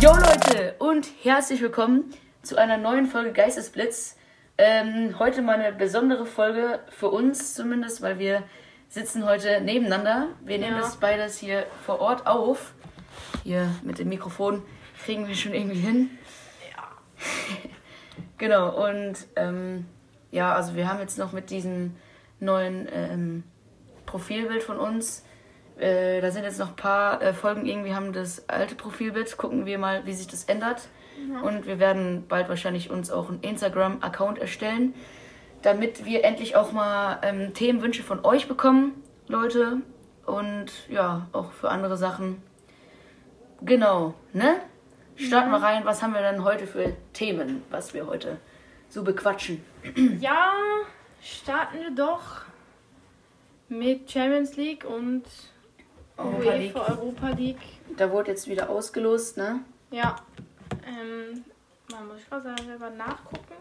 Jo Leute und herzlich willkommen zu einer neuen Folge Geistesblitz. Ähm, heute mal eine besondere Folge für uns zumindest, weil wir sitzen heute nebeneinander. Wir nehmen Ja. das beides hier vor Ort auf. Hier mit dem Mikrofon kriegen wir schon irgendwie hin. genau und ähm, ja, also wir haben jetzt noch mit diesem neuen ähm, Profilbild von uns. Äh, da sind jetzt noch ein paar äh, Folgen irgendwie haben das alte Profilbild. Gucken wir mal, wie sich das ändert. Und wir werden bald wahrscheinlich uns auch einen Instagram-Account erstellen, damit wir endlich auch mal ähm, Themenwünsche von euch bekommen, Leute. Und ja, auch für andere Sachen. Genau, ne? Starten wir rein. Was haben wir denn heute für Themen, was wir heute so bequatschen? Ja, starten wir doch mit Champions League und Europa League. Europa League. Da wurde jetzt wieder ausgelost, ne? Ja, ähm, man muss ich gerade selber nachgucken.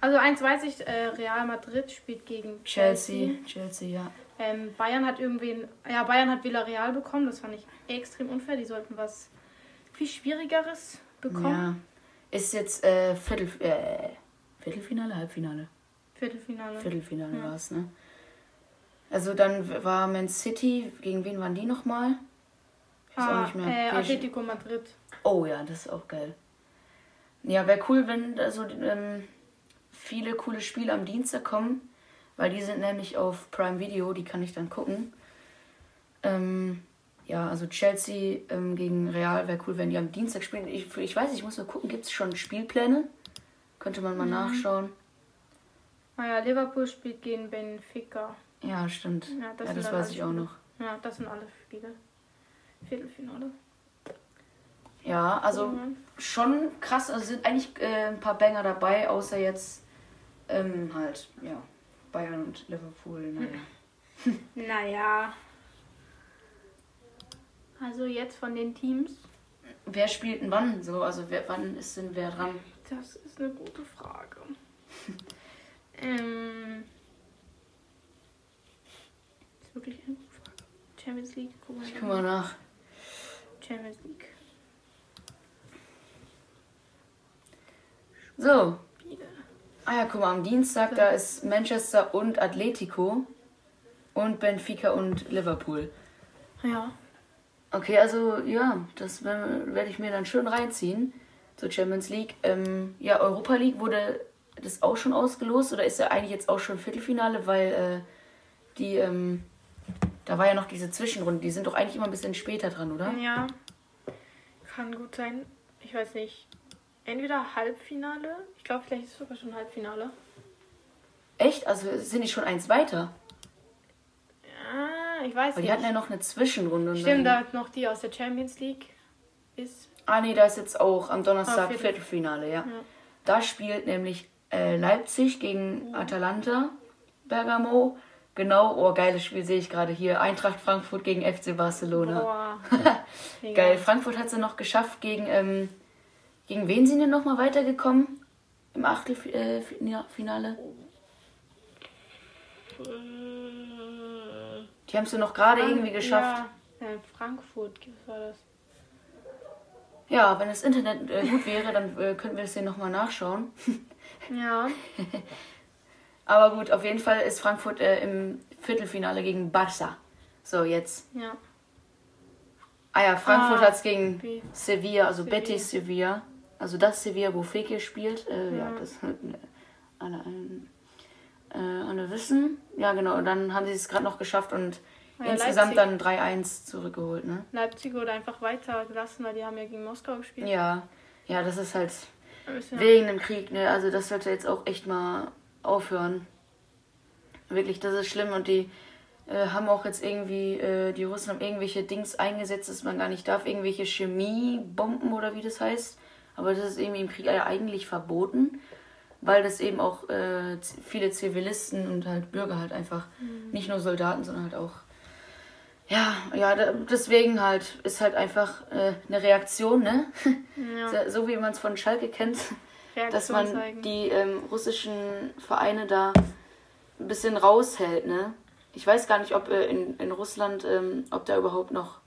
Also eins weiß ich, äh, Real Madrid spielt gegen Chelsea. Chelsea, Chelsea, ja. Ähm, Bayern hat irgendwen, ja Bayern hat Villarreal bekommen, das fand ich extrem unfair. Die sollten was viel Schwierigeres bekommen. Ja. Ist jetzt äh, Viertel, äh, Viertelfinale, Halbfinale? Viertelfinale. Viertelfinale Ja. war es, ne? Also dann war Man City, gegen wen waren die nochmal? Ich weiß auch Ah, nicht mehr. äh, Atletico Madrid. Oh ja, das ist auch geil. Ja, wäre cool, wenn also ähm, viele coole Spiele am Dienstag kommen, weil die sind nämlich auf Prime Video, die kann ich dann gucken. Ähm, ja, also Chelsea ähm, gegen Real wäre cool, wenn die am Dienstag spielen. Ich, ich weiß, ich muss mal gucken, gibt es schon Spielpläne? Könnte man mal Mhm. nachschauen. Naja, Liverpool spielt gegen Benfica. Ja, stimmt. Ja, das Ja, das weiß ich auch noch. Ja, das sind alle Spiele. Viertelfinale. Ja, also Mhm. schon krass. Also sind eigentlich äh, ein paar Banger dabei, außer jetzt ähm, halt, ja, Bayern und Liverpool. Naja. Naja. Also jetzt von den Teams. Wer spielt denn wann? So, also wer, wann ist denn wer dran? Das ist eine gute Frage. ähm. Wirklich eine gute Frage. Champions League. Guck mal. Ich guck mal nach. Champions League. So. Ah ja, guck mal, am Dienstag, da ist Manchester und Atletico und Benfica und Liverpool. Ja. Okay, also ja, das wer- werde ich mir dann schön reinziehen zur Champions League. Ähm, ja, Europa League wurde das auch schon ausgelost oder ist ja eigentlich jetzt auch schon Viertelfinale, weil äh, die, ähm, da war ja noch diese Zwischenrunde, die sind doch eigentlich immer ein bisschen später dran, oder? Ja. Kann gut sein. Ich weiß nicht. Entweder Halbfinale. Ich glaube, vielleicht ist es sogar schon Halbfinale. Echt? Also sind die schon eins weiter? Ja, ich weiß die nicht. hatten ja noch eine Zwischenrunde. und Stimmt, da noch die aus der Champions League ist. Ah nee, da ist jetzt auch am Donnerstag Ah, Viertel- Viertelfinale, ja. Ja. Da spielt nämlich äh, Leipzig gegen Atalanta Bergamo. Genau, oh, geiles Spiel sehe ich gerade hier. Eintracht Frankfurt gegen FC Barcelona. Boah. Geil, Frankfurt hat es ja noch geschafft gegen, ähm, gegen wen sind denn nochmal weitergekommen? Im Achtelfinale? Die haben es ja noch gerade irgendwie geschafft. Ja, ja, Frankfurt was war das. Ja, wenn das Internet äh, gut wäre, dann äh, könnten wir das hier nochmal nachschauen. Ja. Aber gut, auf jeden Fall ist Frankfurt äh, im Viertelfinale gegen Barça. So, jetzt. Ja. Ah ja, Frankfurt Ah, hat's gegen wie- Sevilla, also Sevilla. Betis Sevilla. Also das Sevilla, wo Fekir spielt. Äh, ja. Ja. das alle, äh, alle wissen. Ja, genau. Und dann haben sie es gerade noch geschafft und Ah ja, insgesamt Leipzig. dann 3-1 zurückgeholt, ne? Leipzig wurde einfach weitergelassen, weil die haben ja gegen Moskau gespielt. Ja. Ja, das ist halt wegen dem Krieg, ne? Also das sollte jetzt auch echt mal aufhören. Wirklich, das ist schlimm und die äh, haben auch jetzt irgendwie, äh, die Russen haben irgendwelche Dings eingesetzt, dass man gar nicht darf, irgendwelche Chemiebomben oder wie das heißt. Aber das ist irgendwie im Krieg eigentlich verboten, weil das eben auch äh, viele Zivilisten und halt Bürger halt einfach, nicht nur Soldaten, sondern halt auch ja, ja, deswegen halt ist halt einfach äh, eine Reaktion, ne? Ja. So wie man es von Schalke kennt, dass man zeigen. die ähm, russischen Vereine da ein bisschen raushält, ne? Ich weiß gar nicht, ob äh, in, in Russland, ähm, ob da überhaupt noch.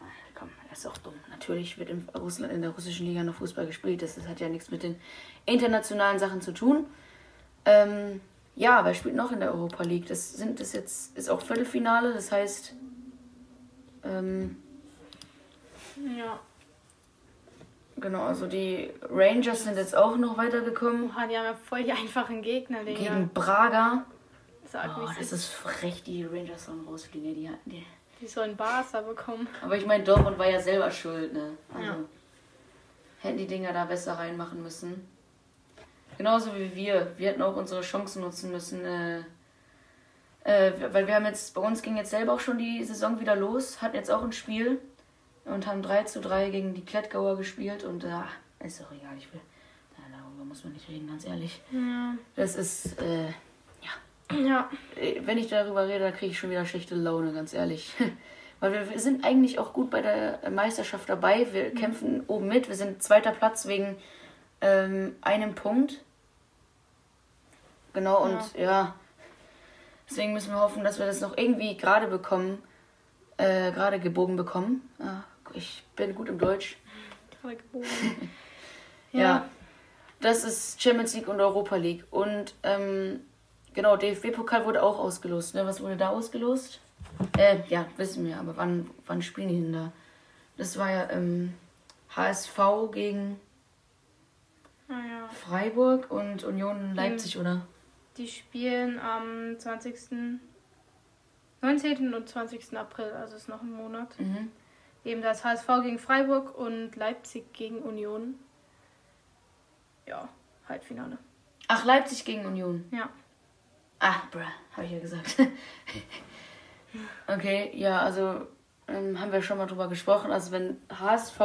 Ah, Komm, Das ist auch dumm. Natürlich wird in Russland in der russischen Liga noch Fußball gespielt. Das, das hat ja nichts mit den internationalen Sachen zu tun. Ähm, ja, wer spielt noch in der Europa League? Das sind das jetzt ist auch Viertelfinale, das heißt ähm, Ja. Genau, also die Rangers sind jetzt auch noch weitergekommen Oha, die haben ja voll die einfachen Gegner, Digga. gegen Braga. Sag, Oh, das ist. ist frech, die Rangers sollen rausfliegen. Die, die. Die sollen Barca bekommen. Aber ich meine, Dortmund war ja selber schuld, ne? Also Ja. hätten die Dinger da besser reinmachen müssen. Genauso wie wir. Wir hätten auch unsere Chancen nutzen müssen. Äh, äh, weil wir haben jetzt, bei uns ging jetzt selber auch schon die Saison wieder los, hatten jetzt auch ein Spiel und haben 3 zu 3 gegen die Klettgauer gespielt und äh, ist doch egal, ich will. Ja, darüber muss man nicht reden, ganz ehrlich. Ja. Das ist, äh, Ja. äh, wenn ich darüber rede, dann kriege ich schon wieder schlechte Laune, ganz ehrlich. Weil wir, sind eigentlich auch gut bei der Meisterschaft dabei. Wir kämpfen oben mit. Wir sind zweiter Platz wegen ähm, einem Punkt. Genau, und ja. Deswegen müssen wir hoffen, dass wir das noch irgendwie gerade bekommen. Äh, gerade gebogen bekommen. Ja, ich bin gut im Deutsch. Gerade geboren. Ja. Das ist Champions League und Europa League. Und ähm, genau, DFB-Pokal wurde auch ausgelost. Ne? Was wurde da ausgelost? Äh, ja, wissen wir, aber wann, wann spielen die denn da? Das war ja ähm, HSV gegen Naja. Freiburg und Union Leipzig, oder? Die spielen am 20. 19. und 20. April, also ist noch ein Monat. Mhm. Eben das HSV gegen Freiburg und Leipzig gegen Union. Ja, Halbfinale. Ach, Leipzig gegen Union. Ja. Ah, bruh, habe ich ja gesagt. okay, ja, also ähm, haben wir schon mal drüber gesprochen. Also wenn HSV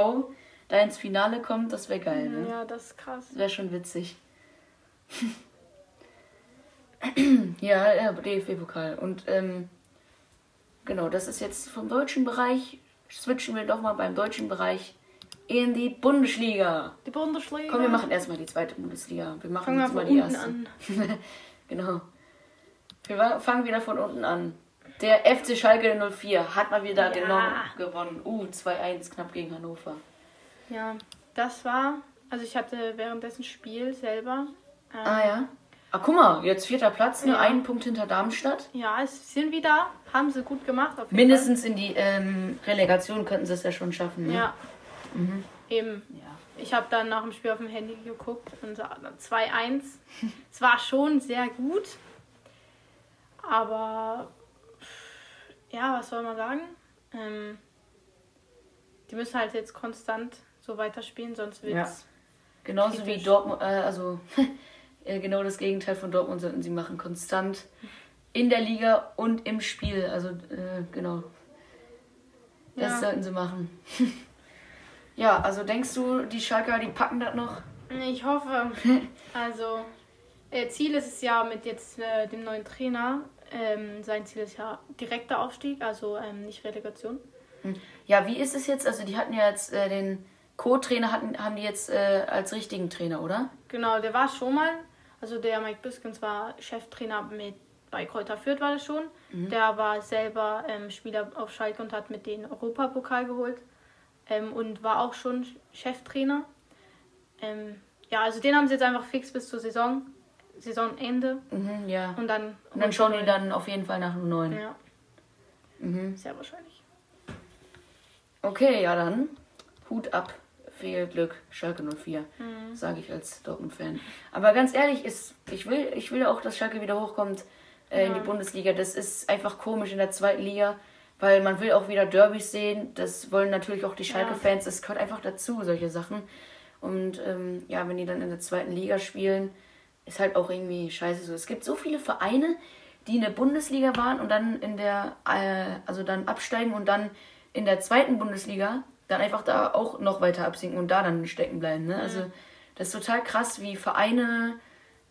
da ins Finale kommt, das wäre geil, ne? Ja, das ist krass. Das wäre schon witzig. ja, ja, DFB-Pokal. Und ähm, genau, das ist jetzt vom deutschen Bereich. Switchen wir doch mal beim deutschen Bereich in die Bundesliga. Die Bundesliga. Komm, wir machen erstmal die zweite Bundesliga. Wir machen Fangen jetzt mal von die unten erste. an. Genau. Wir fangen wieder von unten an. Der FC Schalke 04 hat mal wieder Ja. gewonnen. Uh, 2-1 knapp gegen Hannover. Ja, das war. Also ich hatte währenddessen Spiel selber. Ähm, Ah ja. Ah, guck mal, jetzt vierter Platz, nur Ja. einen Punkt hinter Darmstadt. Ja, es sind wieder. Haben sie gut gemacht. Mindestens in die ähm, Relegation könnten sie es ja schon schaffen. Fall. Ne? Ja. Mhm. Eben. ja. Ich habe dann nach dem Spiel auf dem Handy geguckt und sah dann 2-1. es war schon sehr gut. Aber ja, was soll man sagen? Ähm, die müssen halt jetzt konstant so weiterspielen, sonst wird es. Genauso wie Kritisch. Dortmund, äh, also genau das Gegenteil von Dortmund sollten sie machen. Konstant in der Liga und im Spiel. Also äh, genau. Das Ja. sollten sie machen. ja, also denkst du, die Schalker, die packen das noch? Ich hoffe. Also, äh, Ziel ist es ja mit jetzt äh, dem neuen Trainer. Ähm, sein Ziel ist ja direkter Aufstieg, also ähm, nicht Relegation. Ja, wie ist es jetzt? Also die hatten ja jetzt äh, den Co-Trainer, hatten, haben die jetzt äh, als richtigen Trainer, oder? Genau, der war schon mal. Also der Mike Biskens war Cheftrainer mit bei Kräuter Fürth war das schon. Der war selber ähm, Spieler auf Schalke und hat mit den Europapokal geholt. Ähm, und war auch schon Cheftrainer. Ähm, ja, also den haben sie jetzt einfach fix bis zur Saison. Saisonende. Mhm, ja. Und dann. Und dann schauen die dann auf jeden Fall nach einem neuen. Ja, Mhm. sehr wahrscheinlich. Okay, ja dann. Hut ab. Viel Glück, Schalke 04, Mhm. sage ich als Dortmund-Fan. Aber ganz ehrlich, ist, ich, will, ich will auch, dass Schalke wieder hochkommt äh, in die Ja. Bundesliga. Das ist einfach komisch in der zweiten Liga, weil man will auch wieder Derbys sehen. Das wollen natürlich auch die Schalke-Fans. Das gehört einfach dazu, solche Sachen. Und ähm, ja, wenn die dann in der zweiten Liga spielen, ist halt auch irgendwie scheiße so. Es gibt so viele Vereine, die in der Bundesliga waren und dann in der, äh, also dann absteigen und dann in der zweiten Bundesliga dann einfach da auch noch weiter absinken und da dann stecken bleiben. Ne? Also das ist total krass, wie Vereine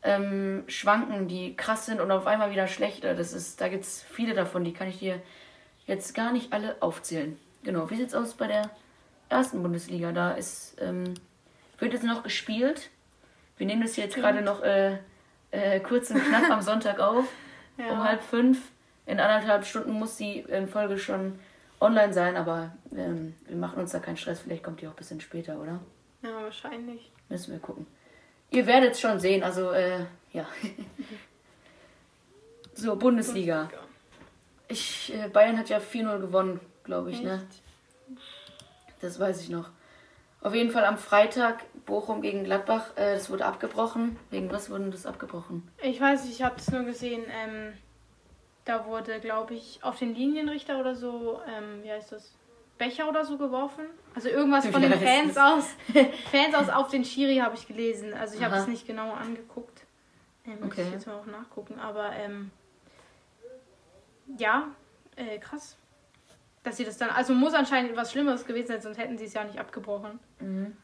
ähm, schwanken, die krass sind und auf einmal wieder schlechter. Das ist, da gibt es viele davon, die kann ich dir jetzt gar nicht alle aufzählen. Genau, wie sieht's aus bei der ersten Bundesliga? Da ist, ähm, wird jetzt noch gespielt. Wir nehmen das hier jetzt gerade noch äh, äh, kurz und knapp am Sonntag auf, Ja. um halb fünf. In anderthalb Stunden muss die ähm, Folge schon online sein, aber ähm, wir machen uns da keinen Stress. Vielleicht kommt die auch ein bisschen später, oder? Ja, wahrscheinlich. Müssen wir gucken. Ihr werdet es schon sehen, also äh, ja. so, Bundesliga. Ich, äh, Bayern hat ja 4-0 gewonnen, glaube ich, ne? Das weiß ich noch. Auf jeden Fall am Freitag Bochum gegen Gladbach. Äh, das wurde abgebrochen. Wegen was wurde das abgebrochen? Ich weiß, ich habe es nur gesehen. Ähm, da wurde, glaube ich, auf den Linienrichter oder so, ähm, wie heißt das? Becher oder so geworfen. Also irgendwas von den Fans aus. Fans aus auf den Schiri habe ich gelesen. Also ich habe es nicht genau angeguckt. Ähm, muss okay. ich jetzt mal auch nachgucken. Aber ähm, ja, äh, krass. Dass sie das dann. Also muss anscheinend was Schlimmeres gewesen sein, sonst hätten sie es ja nicht abgebrochen. Mhm.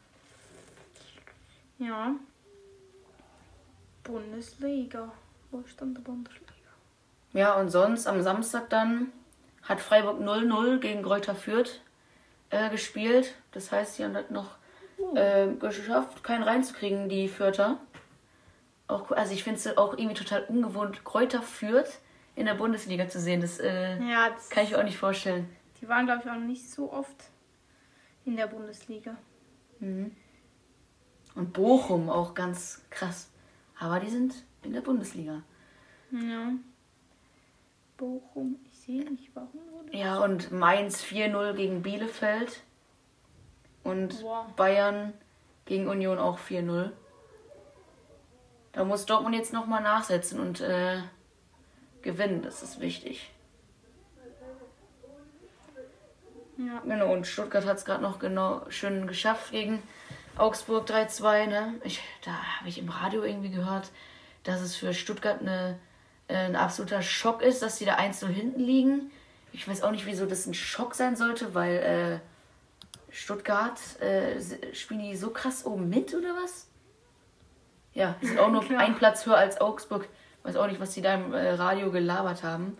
Ja. Bundesliga. Wo ist dann der Bundesliga? Ja, und sonst am Samstag dann hat Freiburg 0-0 gegen Greuther Fürth äh, gespielt. Das heißt, sie haben halt noch äh, geschafft, keinen reinzukriegen, die Fürther. Auch, also ich finde es auch irgendwie total ungewohnt, Kräuter Fürth in der Bundesliga zu sehen. Das, äh, ja, das kann ich mir auch nicht vorstellen. Die waren, glaube ich, auch nicht so oft in der Bundesliga. Mhm. Und Bochum auch ganz krass. Aber die sind in der Bundesliga. Ja. Bochum, ich sehe nicht, warum wurde Ja, und Mainz 4-0 gegen Bielefeld. Und wow. Bayern gegen Union auch 4-0. Da muss Dortmund jetzt nochmal nachsetzen und äh, gewinnen. Das ist wichtig. Ja. Genau, und Stuttgart hat es gerade noch genau schön geschafft gegen Augsburg 3-2. Ne? da habe ich im Radio irgendwie gehört, dass es für Stuttgart eine ein absoluter Schock ist, dass sie da 1 0 hinten liegen. Ich weiß auch nicht, wieso das ein Schock sein sollte, weil äh, Stuttgart äh, spielen die so krass oben mit oder was? Ja, sind auch nur ein Platz höher als Augsburg. Ich weiß auch nicht, was die da im äh, Radio gelabert haben.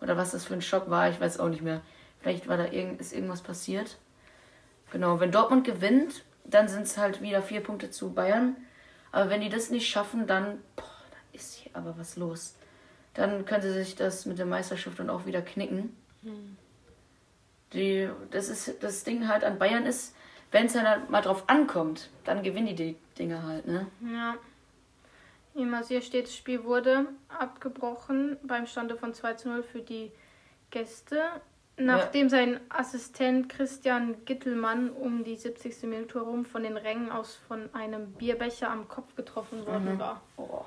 Oder was das für ein Schock war, ich weiß auch nicht mehr. Vielleicht war da irgend, ist irgendwas passiert. Genau, wenn Dortmund gewinnt, dann sind es halt wieder vier Punkte zu Bayern. Aber wenn die das nicht schaffen, dann, boah, dann ist hier aber was los dann könnte sich das mit der Meisterschaft dann auch wieder knicken. Hm. Die, das, ist, das Ding halt an Bayern ist, wenn es dann halt mal drauf ankommt, dann gewinnen die die Dinge halt, ne? Ja. Immer hier steht, das Spiel wurde abgebrochen beim Stande von 2 zu 0 für die Gäste, nachdem ja. sein Assistent Christian Gittelmann um die 70. Minute herum von den Rängen aus von einem Bierbecher am Kopf getroffen worden mhm. war. Oh.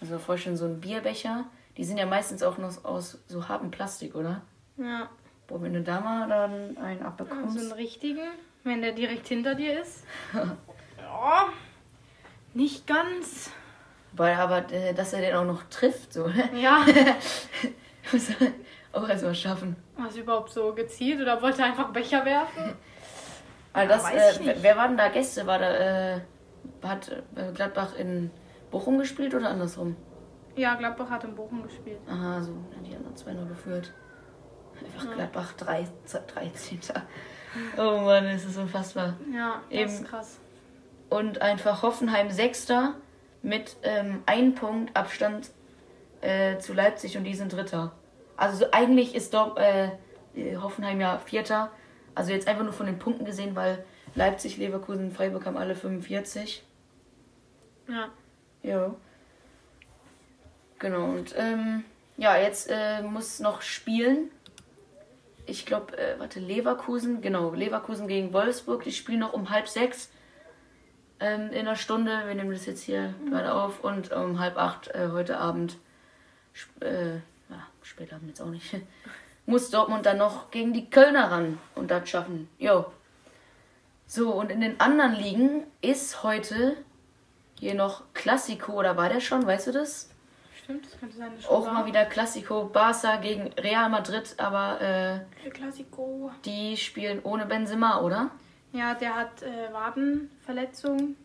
Also vorstellen, so ein Bierbecher, die sind ja meistens auch noch aus so hartem Plastik, oder? Ja. Boah, wenn du da mal dann einen abbekommst. So einen richtigen, wenn der direkt hinter dir ist. ja. Nicht ganz. Weil aber, äh, dass er den auch noch trifft, so. Ja. Muss er auch erstmal schaffen. Was überhaupt so gezielt oder wollte er einfach Becher werfen? Also das, ja, äh, wer war denn da Gäste? War da, äh, hat äh, Gladbach in Bochum gespielt oder andersrum? Ja, Gladbach hat in Bochum gespielt. Aha, so. Die haben 2-0 geführt. Einfach ja. Gladbach 3, 13. Oh Mann, ist das unfassbar. Ja, das Eben. ist krass. Und einfach Hoffenheim 6. mit ähm, einem Punkt Abstand äh, zu Leipzig und die sind Dritter. Also so, eigentlich ist doch äh, Hoffenheim ja Vierter. Also jetzt einfach nur von den Punkten gesehen, weil Leipzig, Leverkusen, Freiburg haben alle 45. Ja. Ja. Genau, und ähm, ja, jetzt äh, muss noch spielen. Ich glaube, äh, warte, Leverkusen, genau, Leverkusen gegen Wolfsburg. Die spielen noch um halb sechs ähm, in einer Stunde. Wir nehmen das jetzt hier mhm. gerade auf und um halb acht äh, heute Abend, äh, ja, später Abend jetzt auch nicht, muss Dortmund dann noch gegen die Kölner ran und das schaffen. Jo. So, und in den anderen Ligen ist heute hier noch Klassiko, oder war der schon, weißt du das? Stimmt, das könnte sein. Auch mal wieder Klassiko. Barca gegen Real Madrid, aber äh, die spielen ohne Benzema, oder? Ja, der hat äh, Wadenverletzung.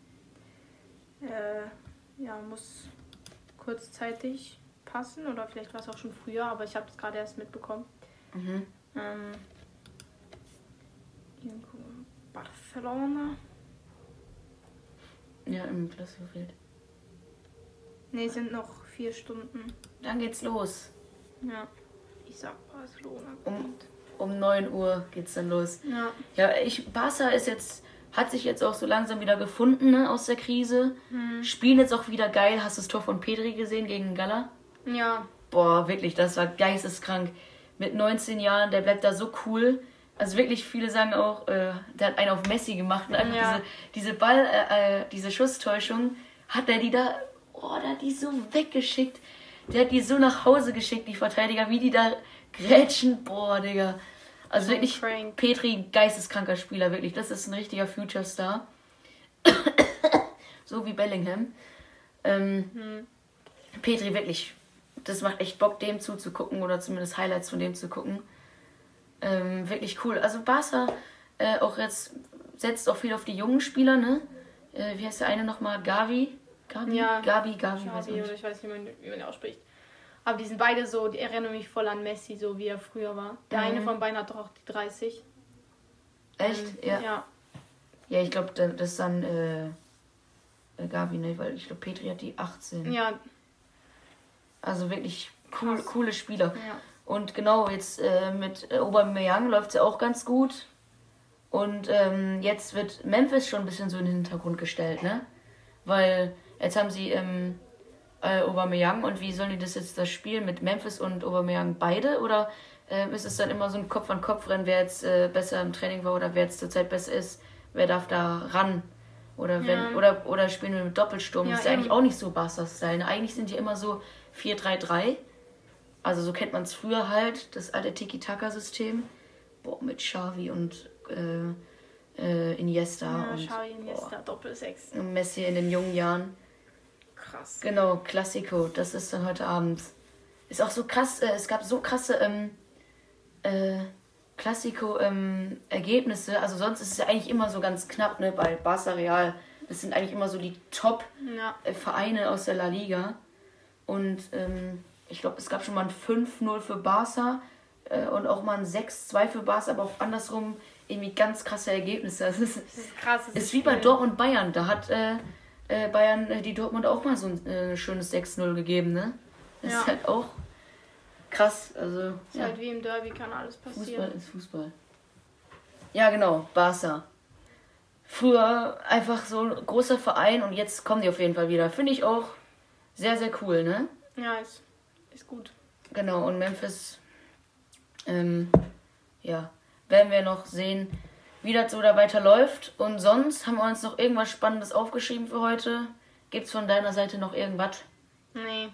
Äh, ja, muss kurzzeitig passen oder vielleicht war es auch schon früher, aber ich habe es gerade erst mitbekommen. Mhm. Ähm, Barcelona. Ja, im Klassiko-Feld. Ne, sind noch vier Stunden. Dann geht's los. Ja, ich sag Barcelona. Um, um 9 Uhr geht's dann los. Ja. Ja, ich, Barca ist jetzt, hat sich jetzt auch so langsam wieder gefunden ne, aus der Krise. Mhm. Spielen jetzt auch wieder geil. Hast du das Tor von Pedri gesehen gegen Gala? Ja. Boah, wirklich, das war geisteskrank. Mit 19 Jahren, der bleibt da so cool. Also wirklich, viele sagen auch, äh, der hat einen auf Messi gemacht. Und einfach Ja. diese, diese Ball, äh, äh, diese Schusstäuschung, hat er die da, oh, der hat die so weggeschickt. Der hat die so nach Hause geschickt, die Verteidiger, wie die da grätschen. Boah, Digga. Also So wirklich, crank. Petri, geisteskranker Spieler, wirklich. Das ist ein richtiger Future Star. so wie Bellingham. Ähm, Hm. Petri, wirklich. Das macht echt Bock, dem zuzugucken oder zumindest Highlights von dem zu gucken. Ähm, wirklich cool. Also Barca äh, auch jetzt setzt auch viel auf die jungen Spieler, ne? Äh, wie heißt der eine nochmal? Gavi? Gavi? Ja. Gabi, Xavi ich oder ich weiß nicht, wie man, wie man ausspricht. Aber die sind beide so, die erinnern mich voll an Messi, so wie er früher war. Der Mhm. eine von beiden hat doch auch die 30. Echt? Ähm, ja. Ja. Ja, ich glaube, das ist dann äh, äh, Gavi, ne? Weil ich glaube, Petri hat die 18. Ja. Also wirklich cool, Krass. coole Spieler. Ja. Und genau, jetzt äh, mit äh, Aubameyang läuft es ja auch ganz gut. Und ähm, jetzt wird Memphis schon ein bisschen so in den Hintergrund gestellt, ne? Weil jetzt haben sie ähm, äh, Aubameyang und wie sollen die das jetzt das spielen mit Memphis und Aubameyang beide? Oder ähm, ist es dann immer so ein Kopf-an-Kopf-Rennen, wer jetzt äh, besser im Training war oder wer jetzt zurzeit besser ist? Wer darf da ran? Oder wenn Ja. oder, oder spielen wir mit Doppelsturm? Ja, das ist ja eigentlich auch nicht so Barca-Style. Ne? Eigentlich sind die immer so 4-3-3. Also so kennt man es früher halt, das alte Tiki-Taka-System. Boah, mit Xavi und äh, äh, Iniesta Ja, und Xavi, Iniesta, Doppel-Sechs. und Messi in den jungen Jahren. Krass. Genau, Klassiko, das ist dann heute Abend. Ist auch so krass, äh, es gab so krasse ähm, äh, Klassiko-Ergebnisse. also sonst ist es ja eigentlich immer so ganz knapp, ne, bei Barca Real. Das sind eigentlich immer so die Top- Ja. äh, Vereine aus der La Liga. Und ähm, ich glaube, es gab schon mal ein 5-0 für Barca äh, und auch mal ein 6-2 für Barca, aber auch andersrum irgendwie ganz krasse Ergebnisse. Das ist, Das ist krass. das ist wie bei. Dortmund Bayern. Da hat äh, äh, Bayern äh, die Dortmund auch mal so ein äh, schönes 6-0 gegeben, ne? Das Ja. ist halt auch krass. Also, Ist ja. halt wie im Derby, kann alles Fußball passieren. ist Fußball. Ja, genau, Barca. Früher einfach so ein großer Verein und jetzt kommen die auf jeden Fall wieder. Finde ich auch sehr, sehr cool, ne? Ja, ist, ist gut. Genau, und Memphis, ähm, ja, werden wir noch sehen, wie das so da weiterläuft. Und sonst haben wir uns noch irgendwas Spannendes aufgeschrieben für heute. Gibt's von deiner Seite noch irgendwas? Nee.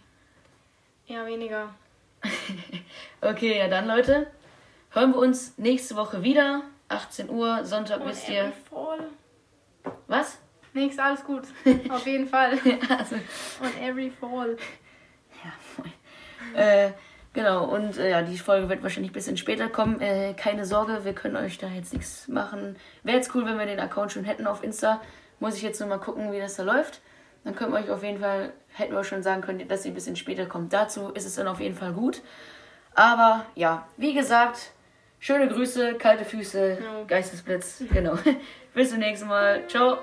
Eher weniger. Okay, ja dann, Leute, hören wir uns nächste Woche wieder. 18 Uhr, Sonntag Und wisst every ihr. fall. Was? Nix, alles gut. Auf jeden Fall. also, Und every fall. Äh, genau, und äh, ja, die Folge wird wahrscheinlich ein bisschen später kommen. Äh, keine Sorge, wir können euch da jetzt nichts machen. Wäre jetzt cool, wenn wir den Account schon hätten auf Insta. Muss ich jetzt nur mal gucken, wie das da läuft. Dann können wir euch auf jeden Fall, hätten wir schon sagen können, dass ihr ein bisschen später kommt. Dazu ist es dann auf jeden Fall gut. Aber ja, wie gesagt, schöne Grüße, kalte Füße, Ja. Geistesblitz. Genau. Bis zum nächsten Mal. Ciao.